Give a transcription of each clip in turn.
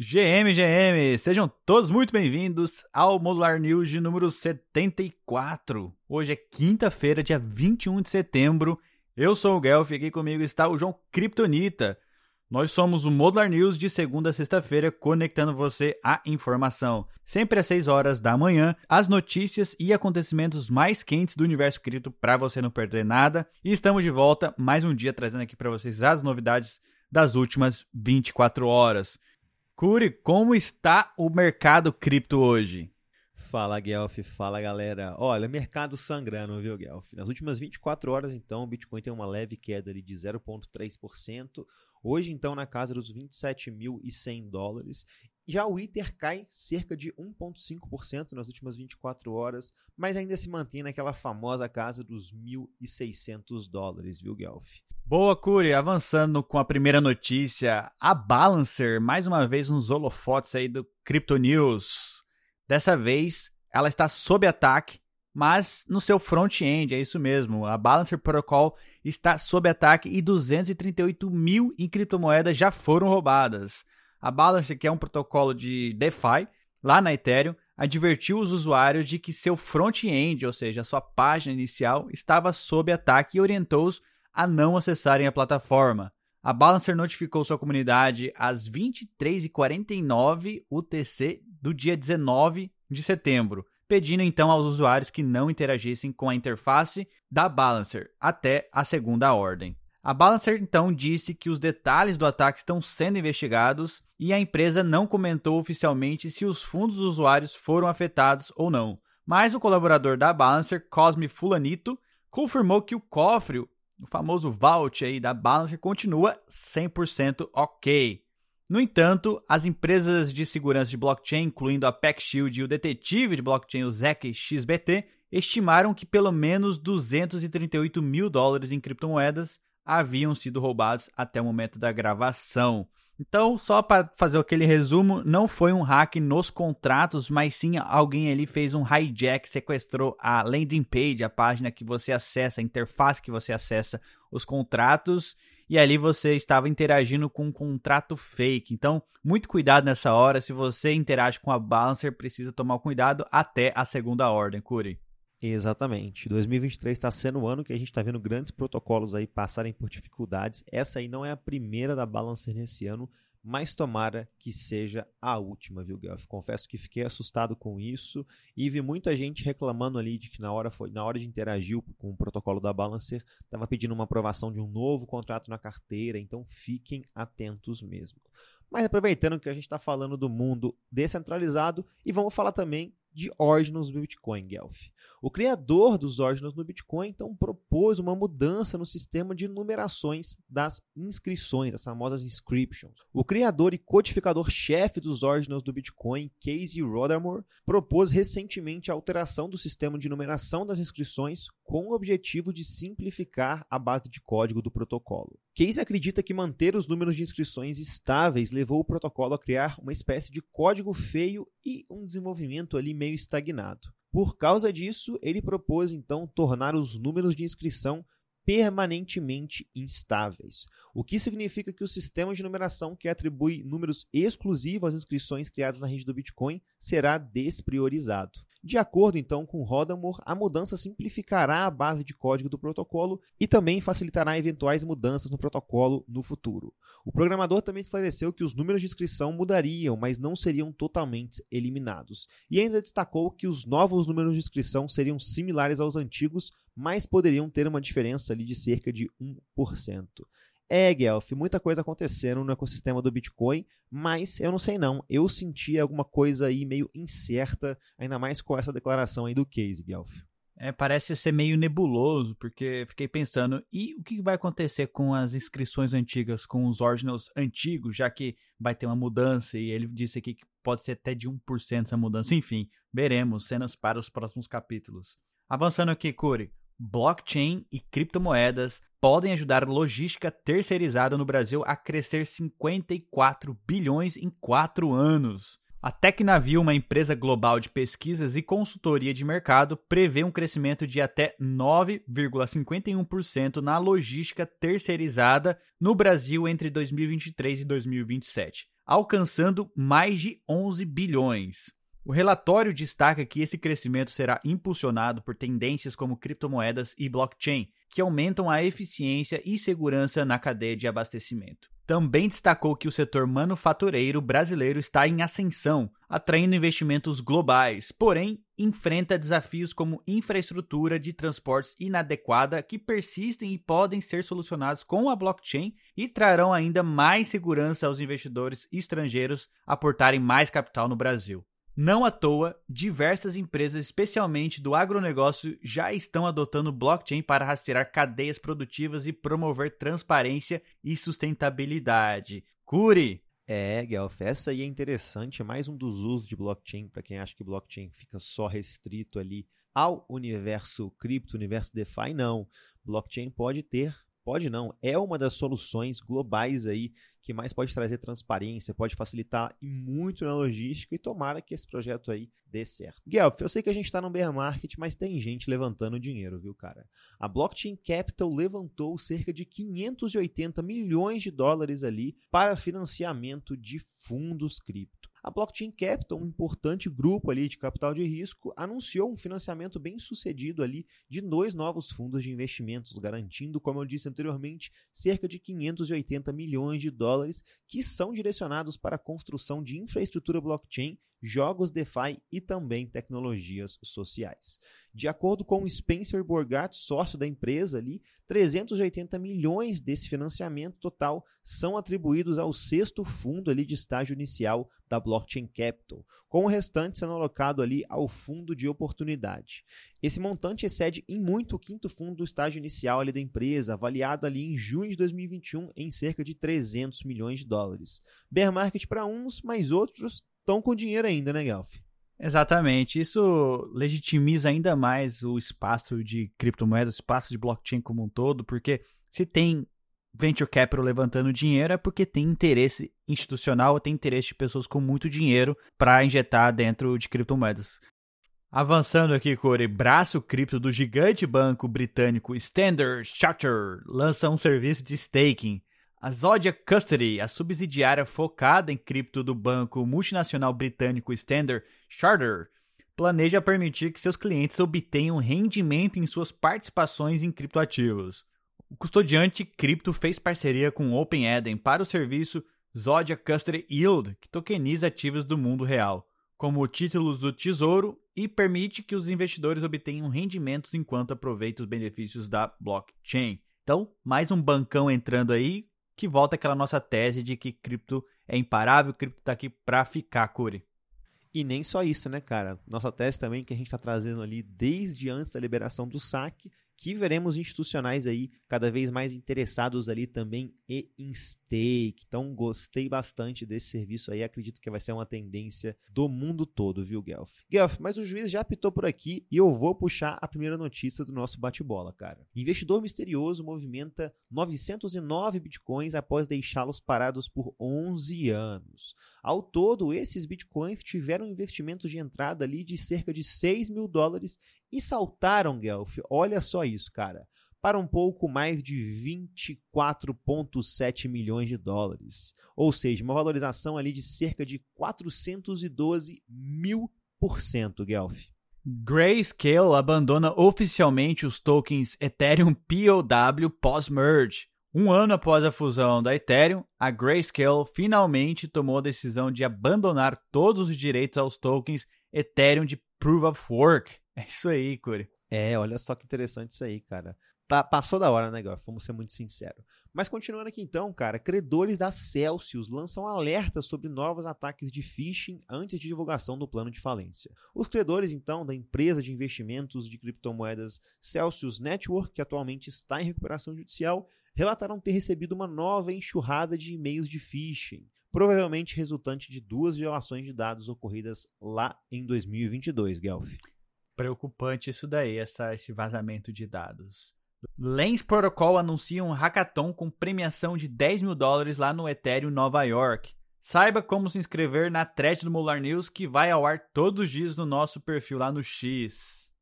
GM, GM, sejam todos muito bem-vindos ao Modular News de número 74. Hoje é quinta-feira, dia 21 de setembro. Eu sou o Guelph e aqui comigo está o João Kryptonita. Nós somos o Modular News de segunda a sexta-feira, conectando você à informação. Sempre às 6 horas da manhã, as notícias e acontecimentos mais quentes do universo cripto para você não perder nada. E estamos de volta mais um dia trazendo aqui para vocês as novidades das últimas 24 horas. Curi, como está o mercado cripto hoje? Fala, Guelph. Fala, galera. Olha, mercado sangrando, viu, Guelph? Nas últimas 24 horas, então, o Bitcoin tem uma leve queda ali de 0,3%. Hoje, então, na casa dos 27.100 dólares. Já o Ether cai cerca de 1,5% nas últimas 24 horas, mas ainda se mantém naquela famosa casa dos 1.600 dólares, viu, Guelph? Boa, Curi. Avançando com a primeira notícia, a Balancer, mais uma vez nos holofotes aí do Crypto News. Dessa vez, ela está sob ataque, mas no seu front-end, é isso mesmo. A Balancer Protocol está sob ataque e 238 mil em criptomoedas já foram roubadas. A Balancer, que é um protocolo de DeFi, lá na Ethereum, advertiu os usuários de que seu front-end, ou seja, sua página inicial, estava sob ataque e orientou-os a não acessarem a plataforma. A Balancer notificou sua comunidade às 23h49 UTC do dia 19 de setembro, pedindo então aos usuários que não interagissem com a interface da Balancer até a segunda ordem. A Balancer então disse que os detalhes do ataque estão sendo investigados e a empresa não comentou oficialmente se os fundos dos usuários foram afetados ou não. Mas o colaborador da Balancer, Cosme Fulanito, confirmou que o cofre o famoso vault aí da Balancer continua 100% ok. No entanto, as empresas de segurança de blockchain, incluindo a PackShield e o detetive de blockchain, o ZK XBT, estimaram que pelo menos 238 mil dólares em criptomoedas haviam sido roubados até o momento da gravação. Então, só para fazer aquele resumo, não foi um hack nos contratos, mas sim alguém ali fez um hijack, sequestrou a landing page, a página que você acessa, a interface que você acessa os contratos, e ali você estava interagindo com um contrato fake. Então, muito cuidado nessa hora. Se você interage com a Balancer, precisa tomar cuidado até a segunda ordem, Curi. Exatamente. 2023 está sendo o ano que a gente está vendo grandes protocolos aí passarem por dificuldades. Essa aí não é a primeira da Balancer nesse ano, mas tomara que seja a última, viu, Guelph? Confesso que fiquei assustado com isso e vi muita gente reclamando ali de que na hora, foi, na hora de interagir com o protocolo da Balancer, estava pedindo uma aprovação de um novo contrato na carteira, então fiquem atentos mesmo. Mas aproveitando que a gente está falando do mundo descentralizado e vamos falar também de Ordinals no Bitcoin, Guelph. O criador dos Ordinals no Bitcoin então propôs uma mudança no sistema de numerações das inscrições, as famosas inscriptions. O criador e codificador-chefe dos Ordinals do Bitcoin, Casey Rodamore, propôs recentemente a alteração do sistema de numeração das inscrições com o objetivo de simplificar a base de código do protocolo. Casey acredita que manter os números de inscrições estáveis levou o protocolo a criar uma espécie de código feio e um desenvolvimento ali meio estagnado. Por causa disso, ele propôs então tornar os números de inscrição permanentemente instáveis, o que significa que o sistema de numeração que atribui números exclusivos às inscrições criadas na rede do Bitcoin será despriorizado. De acordo então com Rodamore, a mudança simplificará a base de código do protocolo e também facilitará eventuais mudanças no protocolo no futuro. O programador também esclareceu que os números de inscrição mudariam, mas não seriam totalmente eliminados. E ainda destacou que os novos números de inscrição seriam similares aos antigos, mas poderiam ter uma diferença ali de cerca de 1%. É, Guelph, muita coisa acontecendo no ecossistema do Bitcoin, mas eu não sei não. Eu senti alguma coisa aí meio incerta, ainda mais com essa declaração aí do Case, Guelph. É, parece ser meio nebuloso, porque fiquei pensando, e o que vai acontecer com as inscrições antigas, com os ordinals antigos, já que vai ter uma mudança, e ele disse aqui que pode ser até de 1% essa mudança. Enfim, veremos cenas para os próximos capítulos. Avançando aqui, Curi blockchain e criptomoedas podem ajudar logística terceirizada no Brasil a crescer 54 bilhões em 4 anos. A Tecnavio, uma empresa global de pesquisas e consultoria de mercado, prevê um crescimento de até 9,51% na logística terceirizada no Brasil entre 2023 e 2027, alcançando mais de 11 bilhões. O relatório destaca que esse crescimento será impulsionado por tendências como criptomoedas e blockchain, que aumentam a eficiência e segurança na cadeia de abastecimento. Também destacou que o setor manufatureiro brasileiro está em ascensão, atraindo investimentos globais, porém enfrenta desafios como infraestrutura de transportes inadequada que persistem e podem ser solucionados com a blockchain e trarão ainda mais segurança aos investidores estrangeiros aportarem mais capital no Brasil. Não à toa, diversas empresas, especialmente do agronegócio, já estão adotando blockchain para rastrear cadeias produtivas e promover transparência e sustentabilidade. Curi! É, Guelph, essa aí é interessante, mais um dos usos de blockchain, para quem acha que blockchain fica só restrito ali ao universo cripto, universo DeFi, não. Blockchain pode ter Pode não, é uma das soluções globais aí que mais pode trazer transparência, pode facilitar muito na logística e tomara que esse projeto aí dê certo. Guelph, eu sei que a gente está no bear market, mas tem gente levantando dinheiro, viu, cara? A Blockchain Capital levantou cerca de 580 milhões de dólares ali para financiamento de fundos cripto. A Blockchain Capital, um importante grupo ali de capital de risco, anunciou um financiamento bem sucedido ali de dois novos fundos de investimentos, garantindo, como eu disse anteriormente, cerca de 580 milhões de dólares que são direcionados para a construção de infraestrutura blockchain jogos DeFi e também tecnologias sociais. De acordo com Spencer Borgat, sócio da empresa ali, 380 milhões desse financiamento total são atribuídos ao sexto fundo ali de estágio inicial da Blockchain Capital, com o restante sendo alocado ali ao fundo de oportunidade. Esse montante excede em muito o quinto fundo do estágio inicial ali da empresa, avaliado ali em junho de 2021 em cerca de 300 milhões de dólares. Bear market para uns, mas outros estão com dinheiro ainda, né, Guelph? Exatamente. Isso legitimiza ainda mais o espaço de criptomoedas, o espaço de blockchain como um todo, porque se tem venture capital levantando dinheiro é porque tem interesse institucional, tem interesse de pessoas com muito dinheiro para injetar dentro de criptomoedas. Avançando aqui, Corey, braço cripto do gigante banco britânico Standard Chartered lança um serviço de staking a Zodia Custody, a subsidiária focada em cripto do banco multinacional britânico Standard Chartered, planeja permitir que seus clientes obtenham rendimento em suas participações em criptoativos. O custodiante cripto fez parceria com OpenEden para o serviço Zodia Custody Yield, que tokeniza ativos do mundo real, como títulos do tesouro e permite que os investidores obtenham rendimentos enquanto aproveitam os benefícios da blockchain. Então, mais um bancão entrando aí que volta aquela nossa tese de que cripto é imparável, cripto está aqui para ficar, Curi. E nem só isso, né, cara? Nossa tese também que a gente está trazendo ali desde antes da liberação do saque que veremos institucionais aí cada vez mais interessados ali também e em stake. Então gostei bastante desse serviço aí, acredito que vai ser uma tendência do mundo todo, viu, Guelph? Guelph, mas o juiz já apitou por aqui e eu vou puxar a primeira notícia do nosso bate-bola, cara. Investidor misterioso movimenta 909 bitcoins após deixá-los parados por 11 anos. Ao todo, esses bitcoins tiveram investimentos de entrada ali de cerca de 6 mil dólares e saltaram, Guelph, olha só isso, cara, para um pouco mais de 24,7 milhões de dólares. Ou seja, uma valorização ali de cerca de 412 mil por cento, Guelph. Grayscale abandona oficialmente os tokens Ethereum POW pós-merge. Um ano após a fusão da Ethereum, a Grayscale finalmente tomou a decisão de abandonar todos os direitos aos tokens Ethereum de Proof of Work. É isso aí, Curi. É, olha só que interessante isso aí, cara. Tá, passou da hora, né, Goff? Vamos ser muito sinceros. Mas continuando aqui então, cara, credores da Celsius lançam alertas sobre novos ataques de phishing antes de divulgação do plano de falência. Os credores, então, da empresa de investimentos de criptomoedas Celsius Network, que atualmente está em recuperação judicial, relataram ter recebido uma nova enxurrada de e-mails de phishing, provavelmente resultante de duas violações de dados ocorridas lá em 2022, Guelph preocupante isso daí, essa, esse vazamento de dados. Lens Protocol anuncia um hackathon com premiação de 10 mil dólares lá no Ethereum Nova York. Saiba como se inscrever na thread do Molar News que vai ao ar todos os dias no nosso perfil lá no X.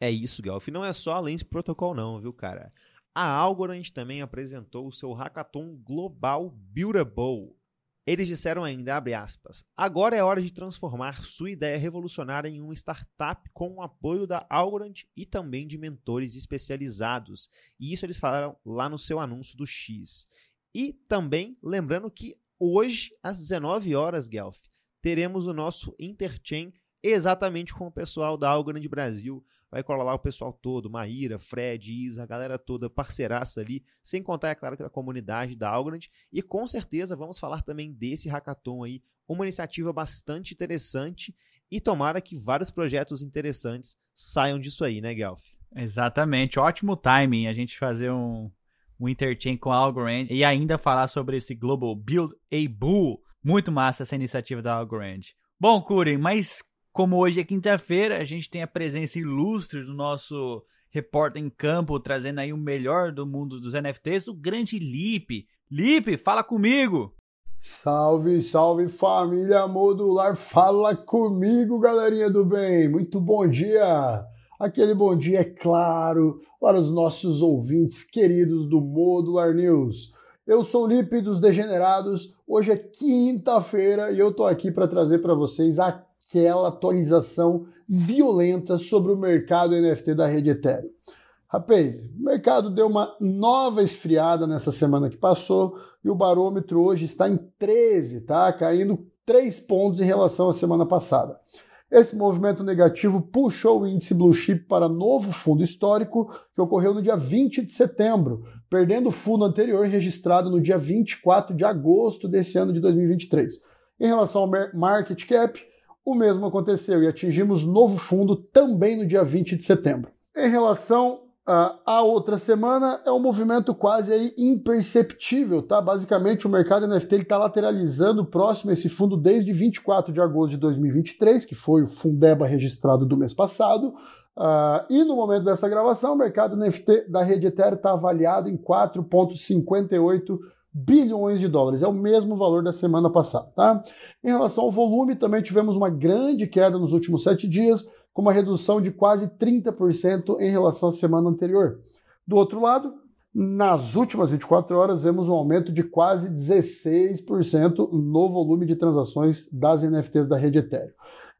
É isso, Galf. Não é só a Lens Protocol não, viu, cara? A Algorand também apresentou o seu Hackathon Global Buildable. Eles disseram ainda, abre aspas, agora é hora de transformar sua ideia revolucionária em uma startup com o apoio da Algorand e também de mentores especializados. E isso eles falaram lá no seu anúncio do X. E também lembrando que hoje, às 19 horas, Guelph, teremos o nosso Interchain exatamente com o pessoal da Algorand Brasil vai colar lá o pessoal todo, Maíra, Fred, Isa, a galera toda parceiraça ali, sem contar, é claro, que a comunidade da Algorand, e com certeza vamos falar também desse hackathon aí, uma iniciativa bastante interessante, e tomara que vários projetos interessantes saiam disso aí, né, Guelph? Exatamente, ótimo timing a gente fazer um, um interchain com a Algorand e ainda falar sobre esse Global Build a Bull. Muito massa essa iniciativa da Algorand. Bom, Kuren, mas como hoje é quinta-feira, a gente tem a presença ilustre do nosso repórter em campo, trazendo aí o melhor do mundo dos NFTs, o grande Lipe. Lipe, fala comigo! Salve, salve família modular, fala comigo, galerinha do bem. Muito bom dia. Aquele bom dia, é claro, para os nossos ouvintes queridos do Modular News. Eu sou o Lipe dos Degenerados. Hoje é quinta-feira e eu tô aqui para trazer para vocês a aquela atualização violenta sobre o mercado NFT da rede Ethereum. Rapaz, o mercado deu uma nova esfriada nessa semana que passou e o barômetro hoje está em 13, tá? Caindo 3 pontos em relação à semana passada. Esse movimento negativo puxou o índice Blue Chip para novo fundo histórico que ocorreu no dia 20 de setembro, perdendo o fundo anterior registrado no dia 24 de agosto desse ano de 2023. Em relação ao market cap, o mesmo aconteceu e atingimos novo fundo também no dia 20 de setembro. Em relação à outra semana, é um movimento quase aí imperceptível, tá? Basicamente, o mercado NFT está lateralizando próximo a esse fundo desde 24 de agosto de 2023, que foi o Fundeba registrado do mês passado. Uh, e no momento dessa gravação, o mercado NFT da rede Ethereum está avaliado em 4,58 bilhões de dólares. É o mesmo valor da semana passada. Tá? Em relação ao volume, também tivemos uma grande queda nos últimos sete dias, com uma redução de quase 30% em relação à semana anterior. Do outro lado, nas últimas 24 horas, vemos um aumento de quase 16% no volume de transações das NFTs da rede Ethereum.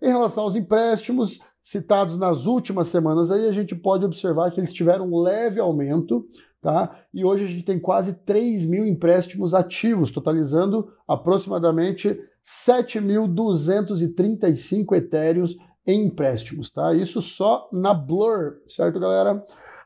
Em relação aos empréstimos citados nas últimas semanas, aí a gente pode observar que eles tiveram um leve aumento, Tá? E hoje a gente tem quase 3 mil empréstimos ativos, totalizando aproximadamente 7.235 etéreos em empréstimos. Tá? Isso só na Blur, certo, galera?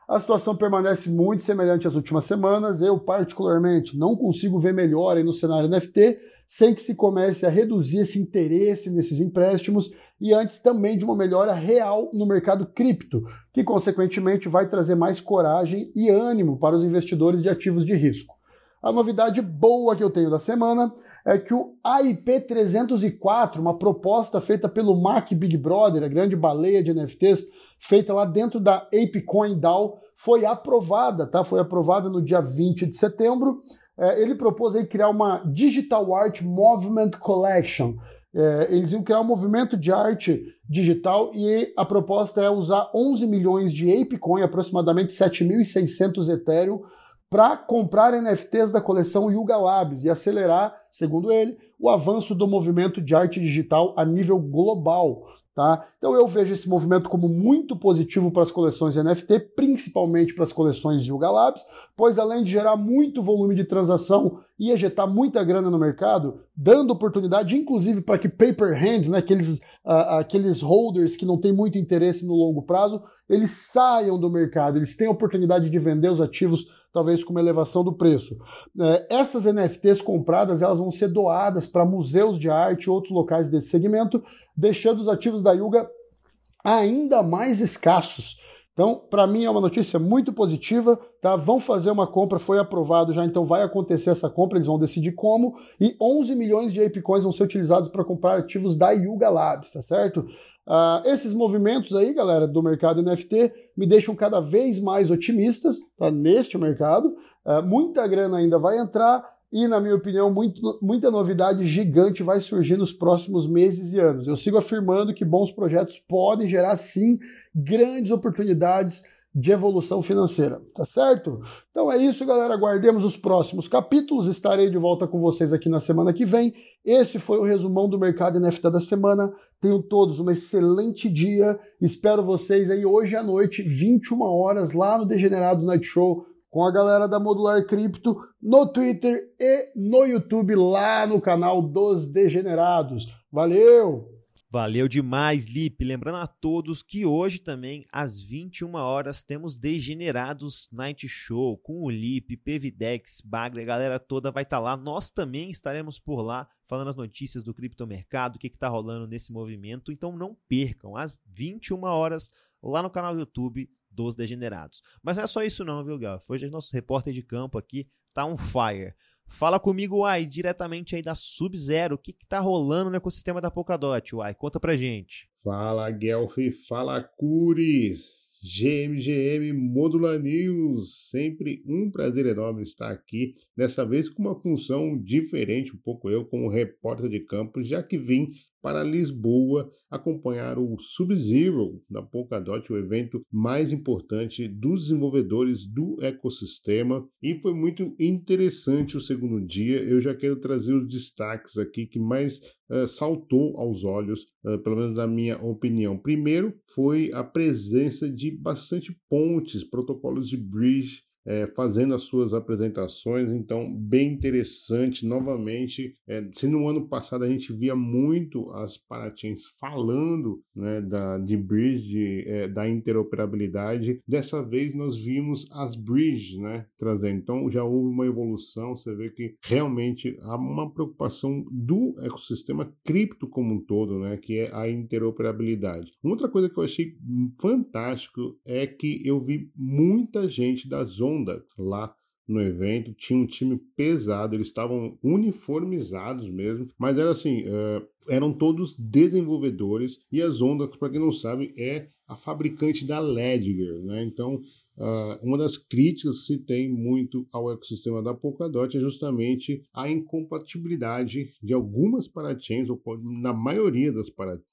A situação permanece muito semelhante às últimas semanas. Eu, particularmente, não consigo ver melhora no cenário NFT sem que se comece a reduzir esse interesse nesses empréstimos e antes também de uma melhora real no mercado cripto, que consequentemente vai trazer mais coragem e ânimo para os investidores de ativos de risco. A novidade boa que eu tenho da semana é que o AIP 304, uma proposta feita pelo Mac Big Brother, a grande baleia de NFTs, feita lá dentro da ApeCoin DAO, foi aprovada, tá? Foi aprovada no dia 20 de setembro. É, ele propôs aí criar uma Digital Art Movement Collection. É, eles iam criar um movimento de arte digital e a proposta é usar 11 milhões de ApeCoin, aproximadamente 7.600 Ethereum, para comprar NFTs da coleção Yuga Labs e acelerar, segundo ele, o avanço do movimento de arte digital a nível global. Tá? Então eu vejo esse movimento como muito positivo para as coleções NFT, principalmente para as coleções Yuga Labs, pois além de gerar muito volume de transação e ejetar muita grana no mercado, dando oportunidade, inclusive, para que paper hands, né, aqueles, uh, aqueles holders que não têm muito interesse no longo prazo, eles saiam do mercado, eles têm a oportunidade de vender os ativos talvez com uma elevação do preço. É, essas NFTs compradas elas vão ser doadas para museus de arte e outros locais desse segmento, deixando os ativos da Yuga ainda mais escassos. Então, para mim é uma notícia muito positiva, tá? Vão fazer uma compra, foi aprovado já, então vai acontecer essa compra, eles vão decidir como, e 11 milhões de ApeCoins vão ser utilizados para comprar ativos da Yuga Labs, tá certo? Uh, esses movimentos aí, galera, do mercado NFT, me deixam cada vez mais otimistas, tá? Neste mercado, uh, muita grana ainda vai entrar, e, na minha opinião, muito, muita novidade gigante vai surgir nos próximos meses e anos. Eu sigo afirmando que bons projetos podem gerar, sim, grandes oportunidades de evolução financeira, tá certo? Então é isso, galera. Aguardemos os próximos capítulos. Estarei de volta com vocês aqui na semana que vem. Esse foi o resumão do mercado NFT da semana. Tenham todos um excelente dia. Espero vocês aí hoje à noite, 21 horas, lá no Degenerados Night Show, com a galera da Modular Cripto, no Twitter e no YouTube, lá no canal dos Degenerados. Valeu! Valeu demais, Lipe. Lembrando a todos que hoje também, às 21 horas, temos Degenerados Night Show com o Lipe, PVDex, Bagre, a galera toda vai estar tá lá. Nós também estaremos por lá falando as notícias do criptomercado, o que está rolando nesse movimento. Então não percam, às 21 horas, lá no canal do YouTube dos Degenerados. Mas não é só isso não, viu, Gal? Hoje nosso repórter de campo aqui tá on fire. Fala comigo, Uai, diretamente aí da Sub-Zero. O que, que tá rolando no ecossistema da Polkadot, Uai? Conta pra gente. Fala, Guelph. Fala, Cures. GMGM Modular News, sempre um prazer enorme estar aqui, dessa vez com uma função diferente, um pouco eu como repórter de campo, já que vim para Lisboa acompanhar o Sub-Zero da Polkadot, o evento mais importante dos desenvolvedores do ecossistema. E foi muito interessante o segundo dia. Eu já quero trazer os destaques aqui que mais uh, saltou aos olhos, uh, pelo menos na minha opinião. Primeiro foi a presença de bastante pontes, protocolos de bridge é, fazendo as suas apresentações, então bem interessante novamente. É, se no ano passado a gente via muito as Parachains falando né, da, de bridge, de, é, da interoperabilidade, dessa vez nós vimos as bridges né, trazendo. Então já houve uma evolução, você vê que realmente há uma preocupação do ecossistema cripto como um todo, né, que é a interoperabilidade. Outra coisa que eu achei fantástico é que eu vi muita gente da zona Honda lá no evento, tinha um time pesado, eles estavam uniformizados mesmo, mas era assim, uh, eram todos desenvolvedores e a Zonda, para quem não sabe, é a fabricante da Ledger, né? Então, uh, uma das críticas que se tem muito ao ecossistema da Polkadot é justamente a incompatibilidade de algumas parachains, ou na maioria das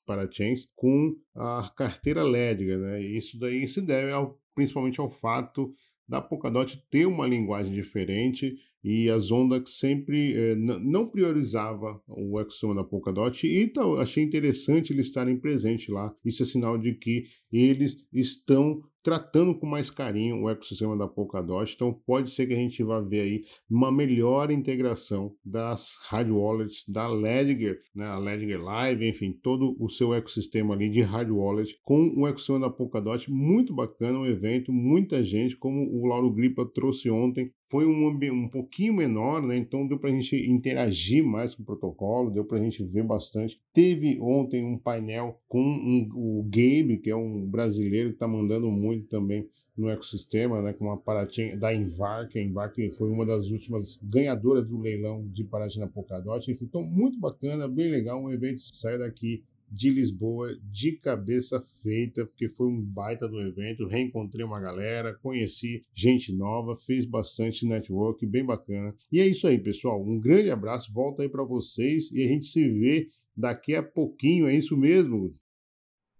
parachains, com a carteira Ledger, né? E isso daí se deve ao, principalmente ao fato da Polkadot ter uma linguagem diferente e a Zondax sempre eh, não priorizava o ecossistema da Polkadot e então achei interessante eles estarem presentes lá. Isso é sinal de que eles estão tratando com mais carinho o ecossistema da Polkadot. Então pode ser que a gente vá ver aí uma melhor integração das hard wallets da Ledger, né, a Ledger Live, enfim, todo o seu ecossistema ali de hard wallet com o ecossistema da Polkadot. Muito bacana o evento, muita gente, como o Lauro Gripa trouxe ontem, foi um, um pouquinho menor, né? Então deu para a gente interagir mais com o protocolo, deu para a gente ver bastante. Teve ontem um painel com um, o Gabe, que é um brasileiro que está mandando muito também no ecossistema, né? Com uma Paratim da Invar, que a Invar que foi uma das últimas ganhadoras do leilão de Paratim na Polkadot. Enfim, então muito bacana, bem legal, um evento que daqui de Lisboa de cabeça feita, porque foi um baita do evento. Reencontrei uma galera, conheci gente nova, fez bastante network, bem bacana. E é isso aí, pessoal. Um grande abraço, volta aí para vocês e a gente se vê daqui a pouquinho, é isso mesmo?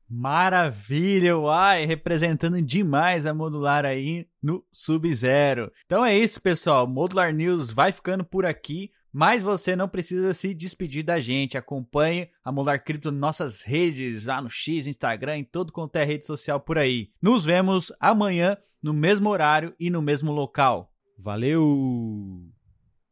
Maravilha, uai, representando demais a Modular aí no Sub-Zero. Então é isso, pessoal. Modular News vai ficando por aqui. Mas você não precisa se despedir da gente. Acompanhe a Molar Cripto nas nossas redes, lá no X, Instagram, em todo quanto é rede social por aí. Nos vemos amanhã, no mesmo horário e no mesmo local. Valeu!